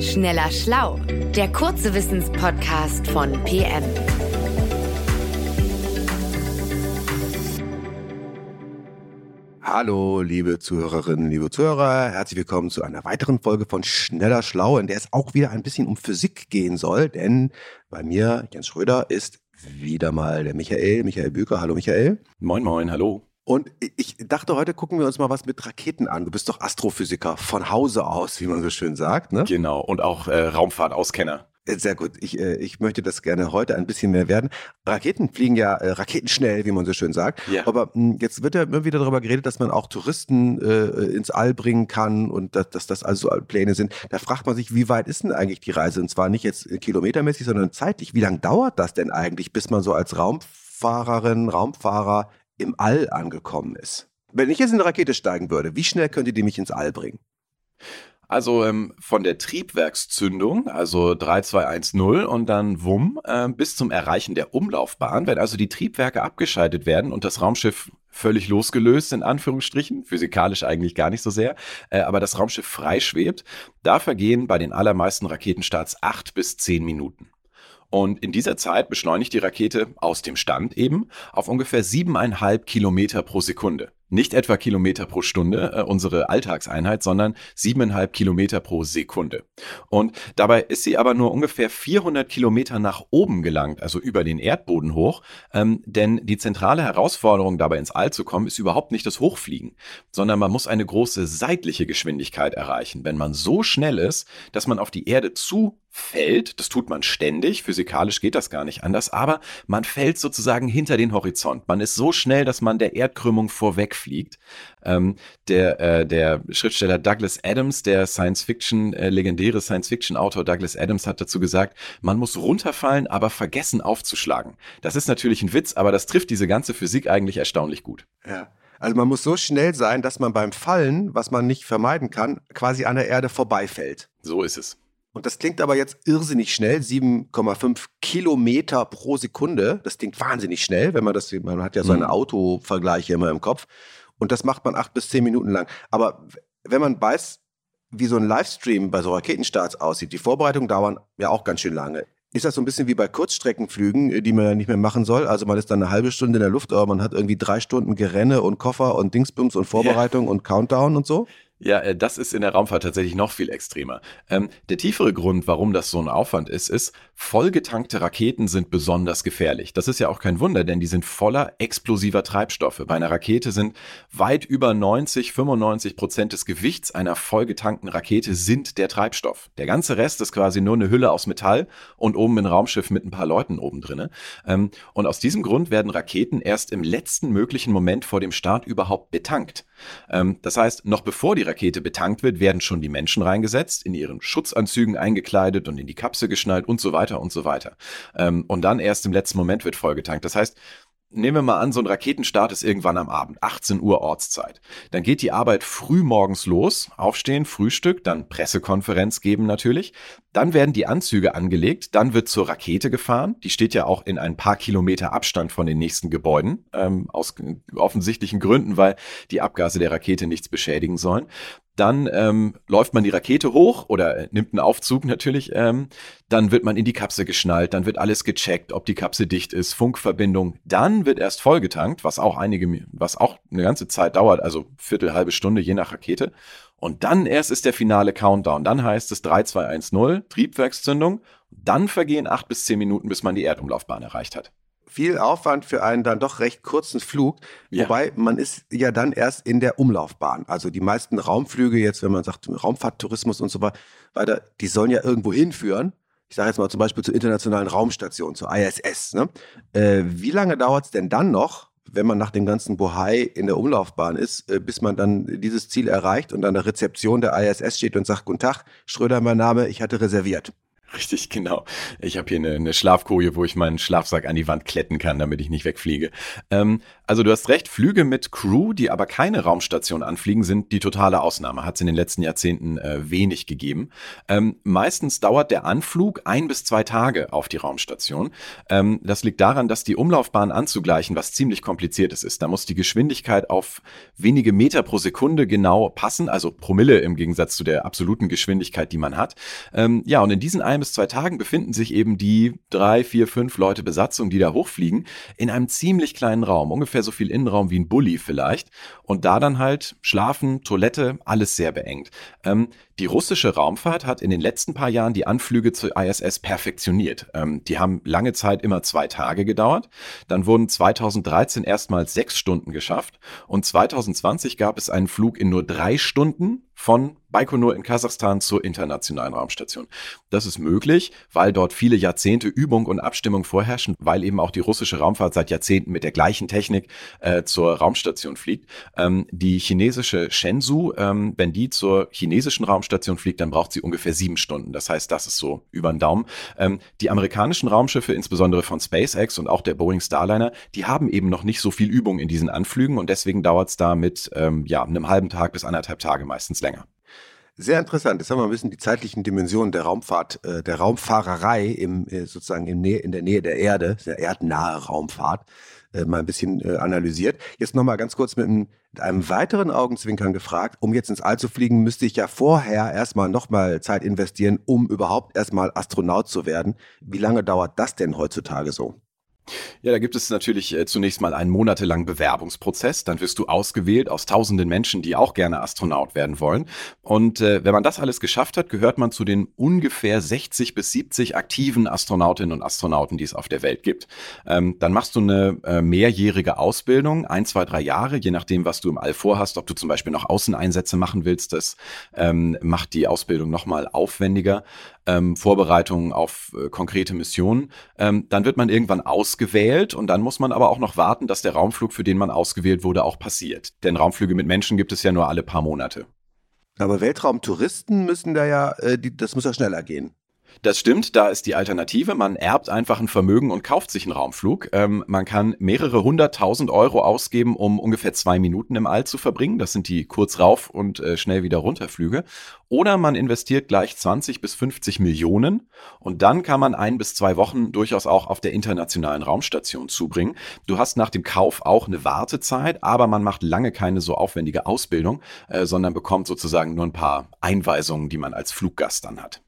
Schneller Schlau, der kurze Wissenspodcast von PM. Hallo, liebe Zuhörerinnen, liebe Zuhörer, herzlich willkommen zu einer weiteren Folge von Schneller Schlau, in der es auch wieder ein bisschen um Physik gehen soll, denn bei mir, Jens Schröder, ist wieder mal der Michael, Michael Büker. Hallo Michael. Moin, moin, hallo. Und ich dachte, heute gucken wir uns mal was mit Raketen an. Du bist doch Astrophysiker von Hause aus, wie man so schön sagt. Ne? Genau, und auch äh, Raumfahrtauskenner. Äh, sehr gut. Ich, äh, ich möchte das gerne heute ein bisschen mehr werden. Raketen fliegen ja äh, raketenschnell, wie man so schön sagt. Ja. Aber mh, hm, jetzt wird ja immer wieder darüber geredet, dass man auch Touristen äh, ins All bringen kann und dass, dass das also Pläne sind. Da fragt man sich, wie weit ist denn eigentlich die Reise? Und zwar nicht jetzt kilometermäßig, sondern zeitlich. Wie lange dauert das denn eigentlich, bis man so als Raumfahrerin, Raumfahrer im All angekommen ist. Wenn ich jetzt in eine Rakete steigen würde, wie schnell könnte die mich ins All bringen? Also ähm, von der Triebwerkszündung, also 3210 und dann WUM, äh, bis zum Erreichen der Umlaufbahn, wenn also die Triebwerke abgeschaltet werden und das Raumschiff völlig losgelöst, in Anführungsstrichen, physikalisch eigentlich gar nicht so sehr, äh, aber das Raumschiff freischwebt, da vergehen bei den allermeisten Raketenstarts acht bis zehn Minuten. Und in dieser Zeit beschleunigt die Rakete aus dem Stand eben auf ungefähr siebeneinhalb Kilometer pro Sekunde nicht etwa Kilometer pro Stunde, äh, unsere Alltagseinheit, sondern siebeneinhalb Kilometer pro Sekunde. Und dabei ist sie aber nur ungefähr 400 Kilometer nach oben gelangt, also über den Erdboden hoch, ähm, denn die zentrale Herausforderung dabei ins All zu kommen, ist überhaupt nicht das Hochfliegen, sondern man muss eine große seitliche Geschwindigkeit erreichen. Wenn man so schnell ist, dass man auf die Erde zu fällt, das tut man ständig, physikalisch geht das gar nicht anders, aber man fällt sozusagen hinter den Horizont. Man ist so schnell, dass man der Erdkrümmung vorweg fliegt. Ähm, der, äh, der Schriftsteller Douglas Adams, der Science-Fiction, äh, legendäre Science-Fiction-Autor Douglas Adams hat dazu gesagt, man muss runterfallen, aber vergessen aufzuschlagen. Das ist natürlich ein Witz, aber das trifft diese ganze Physik eigentlich erstaunlich gut. Ja. Also man muss so schnell sein, dass man beim Fallen, was man nicht vermeiden kann, quasi an der Erde vorbeifällt. So ist es. Und das klingt aber jetzt irrsinnig schnell, 7,5 Kilometer pro Sekunde. Das klingt wahnsinnig schnell, wenn man das, man hat ja so eine mhm. Autovergleiche immer im Kopf. Und das macht man acht bis zehn Minuten lang. Aber wenn man weiß, wie so ein Livestream bei so Raketenstarts aussieht, die Vorbereitungen dauern ja auch ganz schön lange. Ist das so ein bisschen wie bei Kurzstreckenflügen, die man ja nicht mehr machen soll? Also man ist dann eine halbe Stunde in der Luft, aber man hat irgendwie drei Stunden Gerenne und Koffer und Dingsbums und Vorbereitung ja. und Countdown und so? Ja, äh, das ist in der Raumfahrt tatsächlich noch viel extremer. Ähm, der tiefere Grund, warum das so ein Aufwand ist, ist, vollgetankte Raketen sind besonders gefährlich. Das ist ja auch kein Wunder, denn die sind voller explosiver Treibstoffe. Bei einer Rakete sind weit über 90, 95 Prozent des Gewichts einer vollgetankten Rakete sind der Treibstoff. Der ganze Rest ist quasi nur eine Hülle aus Metall und oben ein Raumschiff mit ein paar Leuten oben drinne. Ähm, und aus diesem Grund werden Raketen erst im letzten möglichen Moment vor dem Start überhaupt betankt. Ähm, das heißt, noch bevor die Rakete betankt wird, werden schon die Menschen reingesetzt, in ihren Schutzanzügen eingekleidet und in die Kapsel geschnallt und so weiter und so weiter. Ähm, und dann erst im letzten Moment wird vollgetankt. Das heißt, nehmen wir mal an, so ein Raketenstart ist irgendwann am Abend, 18 Uhr Ortszeit. Dann geht die Arbeit früh morgens los, aufstehen, Frühstück, dann Pressekonferenz geben natürlich. Dann werden die Anzüge angelegt, dann wird zur Rakete gefahren. Die steht ja auch in ein paar Kilometer Abstand von den nächsten Gebäuden, ähm, aus offensichtlichen Gründen, weil die Abgase der Rakete nichts beschädigen sollen. Dann ähm, läuft man die Rakete hoch oder nimmt einen Aufzug natürlich. Ähm, dann wird man in die Kapsel geschnallt, dann wird alles gecheckt, ob die Kapsel dicht ist, Funkverbindung. Dann wird erst vollgetankt, was auch einige, was auch eine ganze Zeit dauert, also Viertel, halbe Stunde je nach Rakete. Und dann erst ist der finale Countdown. Dann heißt es 3, 2, 1, 0, Triebwerkszündung. Dann vergehen acht bis zehn Minuten, bis man die Erdumlaufbahn erreicht hat viel Aufwand für einen dann doch recht kurzen Flug. Ja. Wobei man ist ja dann erst in der Umlaufbahn. Also die meisten Raumflüge jetzt, wenn man sagt Raumfahrttourismus und so weiter, die sollen ja irgendwo hinführen. Ich sage jetzt mal zum Beispiel zur internationalen Raumstation, zur ISS. Ne? Äh, wie lange dauert es denn dann noch, wenn man nach dem ganzen Bohai in der Umlaufbahn ist, äh, bis man dann dieses Ziel erreicht und an der Rezeption der ISS steht und sagt, Guten Tag, Schröder mein Name, ich hatte reserviert. Richtig, genau. Ich habe hier eine, eine Schlafkoje, wo ich meinen Schlafsack an die Wand kletten kann, damit ich nicht wegfliege. Ähm, also du hast recht, Flüge mit Crew, die aber keine Raumstation anfliegen, sind die totale Ausnahme. Hat es in den letzten Jahrzehnten äh, wenig gegeben. Ähm, meistens dauert der Anflug ein bis zwei Tage auf die Raumstation. Ähm, das liegt daran, dass die Umlaufbahn anzugleichen, was ziemlich kompliziert ist. Da muss die Geschwindigkeit auf wenige Meter pro Sekunde genau passen, also Promille im Gegensatz zu der absoluten Geschwindigkeit, die man hat. Ähm, ja, und in diesen ein bis zwei Tagen befinden sich eben die drei, vier, fünf Leute Besatzung, die da hochfliegen, in einem ziemlich kleinen Raum, ungefähr so viel Innenraum wie ein Bulli vielleicht. Und da dann halt schlafen, Toilette, alles sehr beengt. Ähm, die russische Raumfahrt hat in den letzten paar Jahren die Anflüge zur ISS perfektioniert. Ähm, die haben lange Zeit immer zwei Tage gedauert. Dann wurden 2013 erstmals sechs Stunden geschafft und 2020 gab es einen Flug in nur drei Stunden von Baikonur in Kasachstan zur internationalen Raumstation. Das ist möglich, weil dort viele Jahrzehnte Übung und Abstimmung vorherrschen, weil eben auch die russische Raumfahrt seit Jahrzehnten mit der gleichen Technik äh, zur Raumstation fliegt. Ähm, die chinesische Shenzhou, ähm, wenn die zur chinesischen Raumstation fliegt, dann braucht sie ungefähr sieben Stunden. Das heißt, das ist so über den Daumen. Ähm, die amerikanischen Raumschiffe, insbesondere von SpaceX und auch der Boeing Starliner, die haben eben noch nicht so viel Übung in diesen Anflügen und deswegen dauert es da mit ähm, ja, einem halben Tag bis anderthalb Tage meistens länger. Sehr interessant. Jetzt haben wir ein bisschen die zeitlichen Dimensionen der Raumfahrt, äh, der Raumfahrerei im, äh, sozusagen im Nähe, in der Nähe der Erde, der erdnahe Raumfahrt, äh, mal ein bisschen äh, analysiert. Jetzt nochmal ganz kurz mit mit einem weiteren Augenzwinkern gefragt. Um jetzt ins All zu fliegen, müsste ich ja vorher erstmal nochmal Zeit investieren, um überhaupt erstmal Astronaut zu werden. Wie lange dauert das denn heutzutage so? Ja, da gibt es natürlich äh, zunächst mal einen monatelangen Bewerbungsprozess. Dann wirst du ausgewählt aus tausenden Menschen, die auch gerne Astronaut werden wollen. Und äh, wenn man das alles geschafft hat, gehört man zu den ungefähr 60 bis 70 aktiven Astronautinnen und Astronauten, die es auf der Welt gibt. Ähm, dann machst du eine äh, mehrjährige Ausbildung, ein, zwei, drei Jahre, je nachdem, was du im All vorhast, ob du zum Beispiel noch Außeneinsätze machen willst. Das ähm, macht die Ausbildung nochmal aufwendiger. Ähm, Vorbereitungen auf äh, konkrete Missionen. Ähm, dann wird man irgendwann ausgewählt und dann muss man aber auch noch warten, dass der Raumflug, für den man ausgewählt wurde, auch passiert. Denn Raumflüge mit Menschen gibt es ja nur alle paar Monate. Aber Weltraumtouristen müssen da ja, äh, die, das muss ja schneller gehen. Das stimmt, da ist die Alternative. Man erbt einfach ein Vermögen und kauft sich einen Raumflug. Ähm, man kann mehrere hunderttausend Euro ausgeben, um ungefähr zwei Minuten im All zu verbringen. Das sind die kurz rauf und äh, schnell wieder runterflüge. Oder man investiert gleich 20 bis 50 Millionen und dann kann man ein bis zwei Wochen durchaus auch auf der internationalen Raumstation zubringen. Du hast nach dem Kauf auch eine Wartezeit, aber man macht lange keine so aufwendige Ausbildung, äh, sondern bekommt sozusagen nur ein paar Einweisungen, die man als Fluggast dann hat.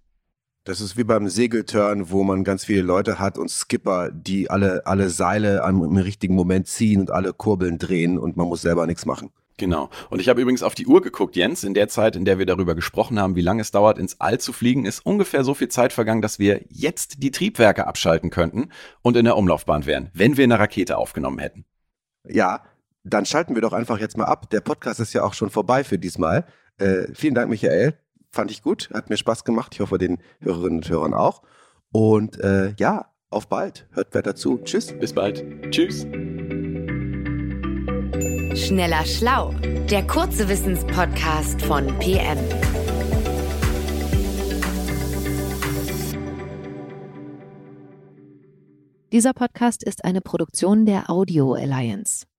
Das ist wie beim Segelturn, wo man ganz viele Leute hat und Skipper, die alle, alle Seile am, im richtigen Moment ziehen und alle Kurbeln drehen und man muss selber nichts machen. Genau. Und ich habe übrigens auf die Uhr geguckt, Jens. In der Zeit, in der wir darüber gesprochen haben, wie lange es dauert, ins All zu fliegen, ist ungefähr so viel Zeit vergangen, dass wir jetzt die Triebwerke abschalten könnten und in der Umlaufbahn wären, wenn wir eine Rakete aufgenommen hätten. Ja, dann schalten wir doch einfach jetzt mal ab. Der Podcast ist ja auch schon vorbei für diesmal. Äh, vielen Dank, Michael fand ich gut, hat mir Spaß gemacht. Ich hoffe, den Hörerinnen und Hörern auch. Und äh, ja, auf bald. Hört weiter zu. Tschüss. Bis bald. Tschüss. Schneller Schlau, der kurze Wissenspodcast von PM. Dieser Podcast ist eine Produktion der Audio Alliance.